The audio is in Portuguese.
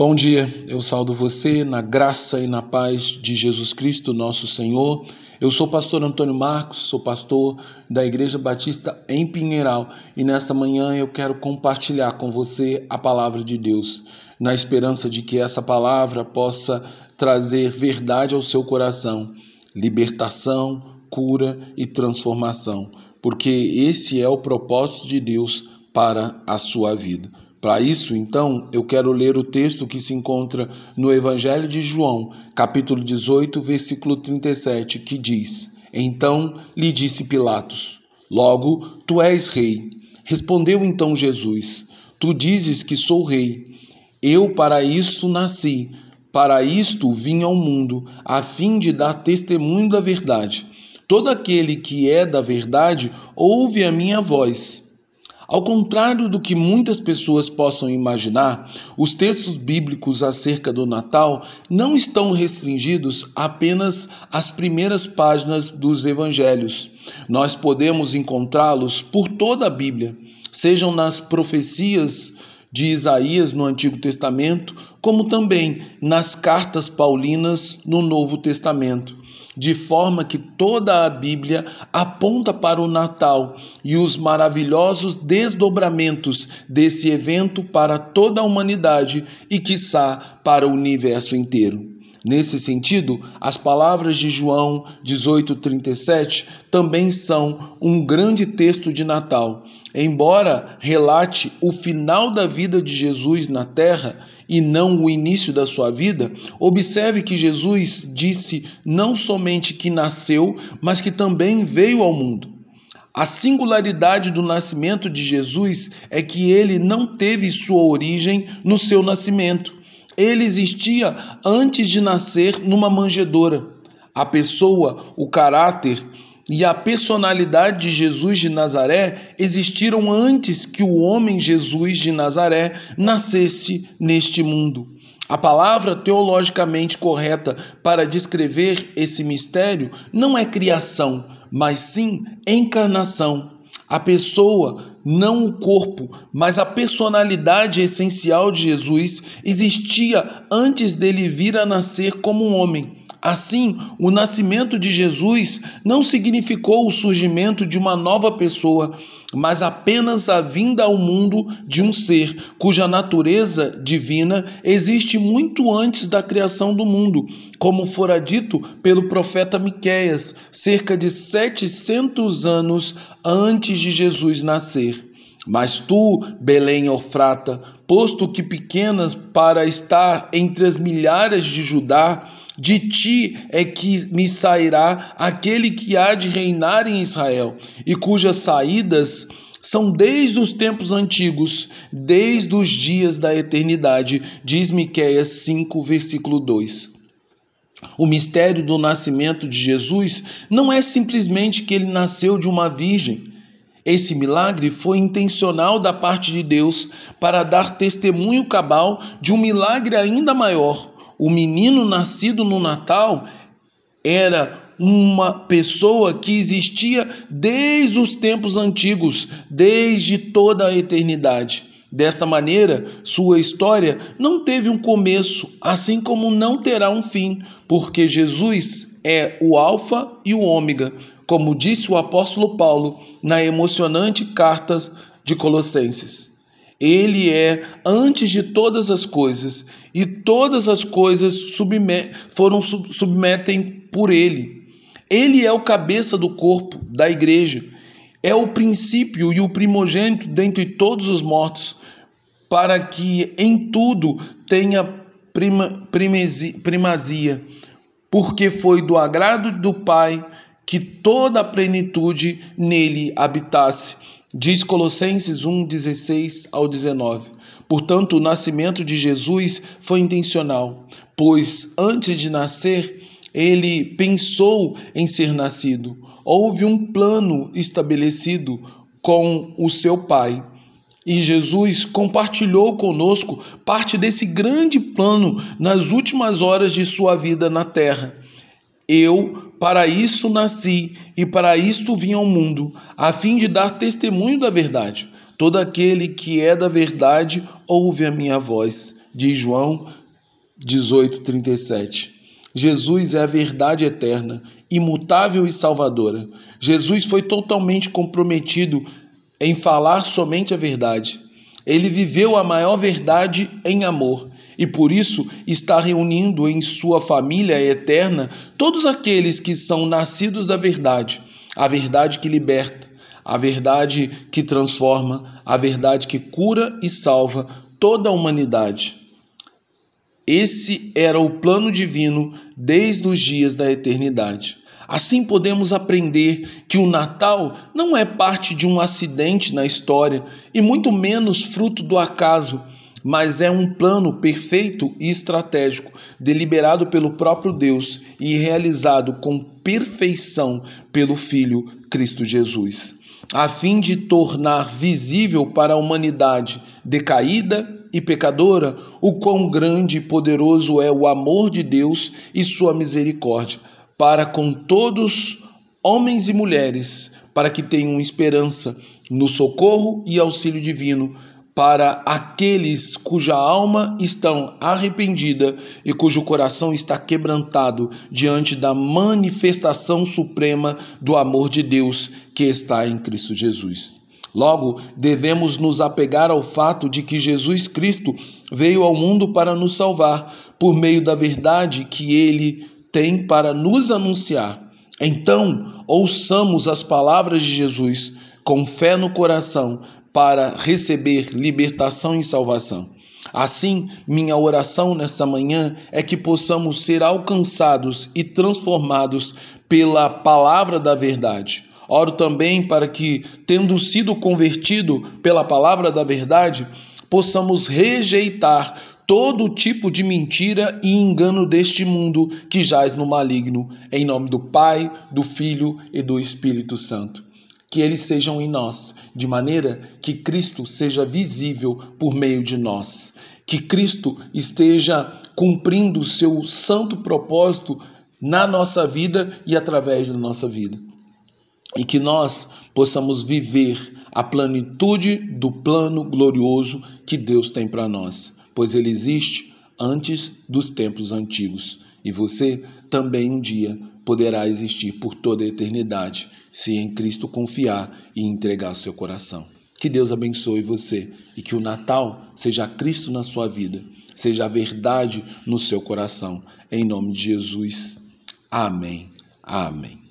Bom dia, eu saldo você na graça e na paz de Jesus Cristo, nosso Senhor. Eu sou o pastor Antônio Marcos, sou pastor da Igreja Batista em Pinheiral e nesta manhã eu quero compartilhar com você a palavra de Deus, na esperança de que essa palavra possa trazer verdade ao seu coração, libertação, cura e transformação, porque esse é o propósito de Deus para a sua vida. Para isso, então, eu quero ler o texto que se encontra no Evangelho de João, capítulo 18, versículo 37, que diz: Então lhe disse Pilatos: Logo, tu és rei. Respondeu então Jesus: Tu dizes que sou rei. Eu para isto nasci, para isto vim ao mundo, a fim de dar testemunho da verdade. Todo aquele que é da verdade ouve a minha voz. Ao contrário do que muitas pessoas possam imaginar, os textos bíblicos acerca do Natal não estão restringidos apenas às primeiras páginas dos evangelhos. Nós podemos encontrá-los por toda a Bíblia, sejam nas profecias de Isaías no Antigo Testamento, como também nas cartas paulinas no Novo Testamento de forma que toda a Bíblia aponta para o Natal e os maravilhosos desdobramentos desse evento para toda a humanidade e, quiçá, para o universo inteiro. Nesse sentido, as palavras de João 18,37 também são um grande texto de Natal. Embora relate o final da vida de Jesus na terra, e não o início da sua vida, observe que Jesus disse não somente que nasceu, mas que também veio ao mundo. A singularidade do nascimento de Jesus é que ele não teve sua origem no seu nascimento. Ele existia antes de nascer numa manjedoura. A pessoa, o caráter, e a personalidade de Jesus de Nazaré existiram antes que o homem Jesus de Nazaré nascesse neste mundo. A palavra teologicamente correta para descrever esse mistério não é criação, mas sim encarnação. A pessoa, não o corpo, mas a personalidade essencial de Jesus existia antes dele vir a nascer como um homem. Assim, o nascimento de Jesus não significou o surgimento de uma nova pessoa, mas apenas a vinda ao mundo de um ser cuja natureza divina existe muito antes da criação do mundo, como fora dito pelo profeta Miqueias, cerca de 700 anos antes de Jesus nascer. Mas tu, Belém Ofrata, posto que pequenas para estar entre as milhares de Judá, de ti é que me sairá aquele que há de reinar em Israel, e cujas saídas são desde os tempos antigos, desde os dias da eternidade, diz Miqueias 5, versículo 2. O mistério do nascimento de Jesus não é simplesmente que ele nasceu de uma virgem. Esse milagre foi intencional da parte de Deus para dar testemunho cabal de um milagre ainda maior, o menino nascido no Natal era uma pessoa que existia desde os tempos antigos, desde toda a eternidade. Desta maneira, sua história não teve um começo, assim como não terá um fim, porque Jesus é o Alfa e o Ômega, como disse o apóstolo Paulo na emocionante carta de Colossenses. Ele é antes de todas as coisas, e todas as coisas submet foram submetem por ele. Ele é o cabeça do corpo da igreja, é o princípio e o primogênito dentre todos os mortos, para que em tudo tenha prima, primazia, porque foi do agrado do Pai que toda a plenitude nele habitasse Diz Colossenses 1, 16 ao 19. Portanto, o nascimento de Jesus foi intencional, pois antes de nascer, ele pensou em ser nascido. Houve um plano estabelecido com o seu Pai. E Jesus compartilhou conosco parte desse grande plano nas últimas horas de sua vida na terra. Eu para isso nasci e para isto vim ao mundo, a fim de dar testemunho da verdade. Todo aquele que é da verdade ouve a minha voz. de João 18:37. Jesus é a verdade eterna, imutável e salvadora. Jesus foi totalmente comprometido em falar somente a verdade. Ele viveu a maior verdade em amor e por isso está reunindo em sua família eterna todos aqueles que são nascidos da verdade, a verdade que liberta, a verdade que transforma, a verdade que cura e salva toda a humanidade. Esse era o plano divino desde os dias da eternidade. Assim podemos aprender que o Natal não é parte de um acidente na história e muito menos fruto do acaso, mas é um plano perfeito e estratégico, deliberado pelo próprio Deus e realizado com perfeição pelo Filho Cristo Jesus, a fim de tornar visível para a humanidade decaída e pecadora o quão grande e poderoso é o amor de Deus e sua misericórdia para com todos, homens e mulheres, para que tenham esperança no socorro e auxílio divino para aqueles cuja alma estão arrependida e cujo coração está quebrantado diante da manifestação suprema do amor de Deus que está em Cristo Jesus. Logo, devemos nos apegar ao fato de que Jesus Cristo veio ao mundo para nos salvar por meio da verdade que ele tem para nos anunciar. Então, ouçamos as palavras de Jesus com fé no coração para receber libertação e salvação. Assim, minha oração nesta manhã é que possamos ser alcançados e transformados pela palavra da verdade. Oro também para que, tendo sido convertido pela palavra da verdade, possamos rejeitar todo tipo de mentira e engano deste mundo que jaz no maligno, em nome do Pai, do Filho e do Espírito Santo. Que eles sejam em nós, de maneira que Cristo seja visível por meio de nós. Que Cristo esteja cumprindo o seu santo propósito na nossa vida e através da nossa vida. E que nós possamos viver a plenitude do plano glorioso que Deus tem para nós pois ele existe antes dos tempos antigos. E você também um dia poderá existir por toda a eternidade, se em Cristo confiar e entregar seu coração. Que Deus abençoe você e que o Natal seja Cristo na sua vida, seja a verdade no seu coração. Em nome de Jesus. Amém. Amém.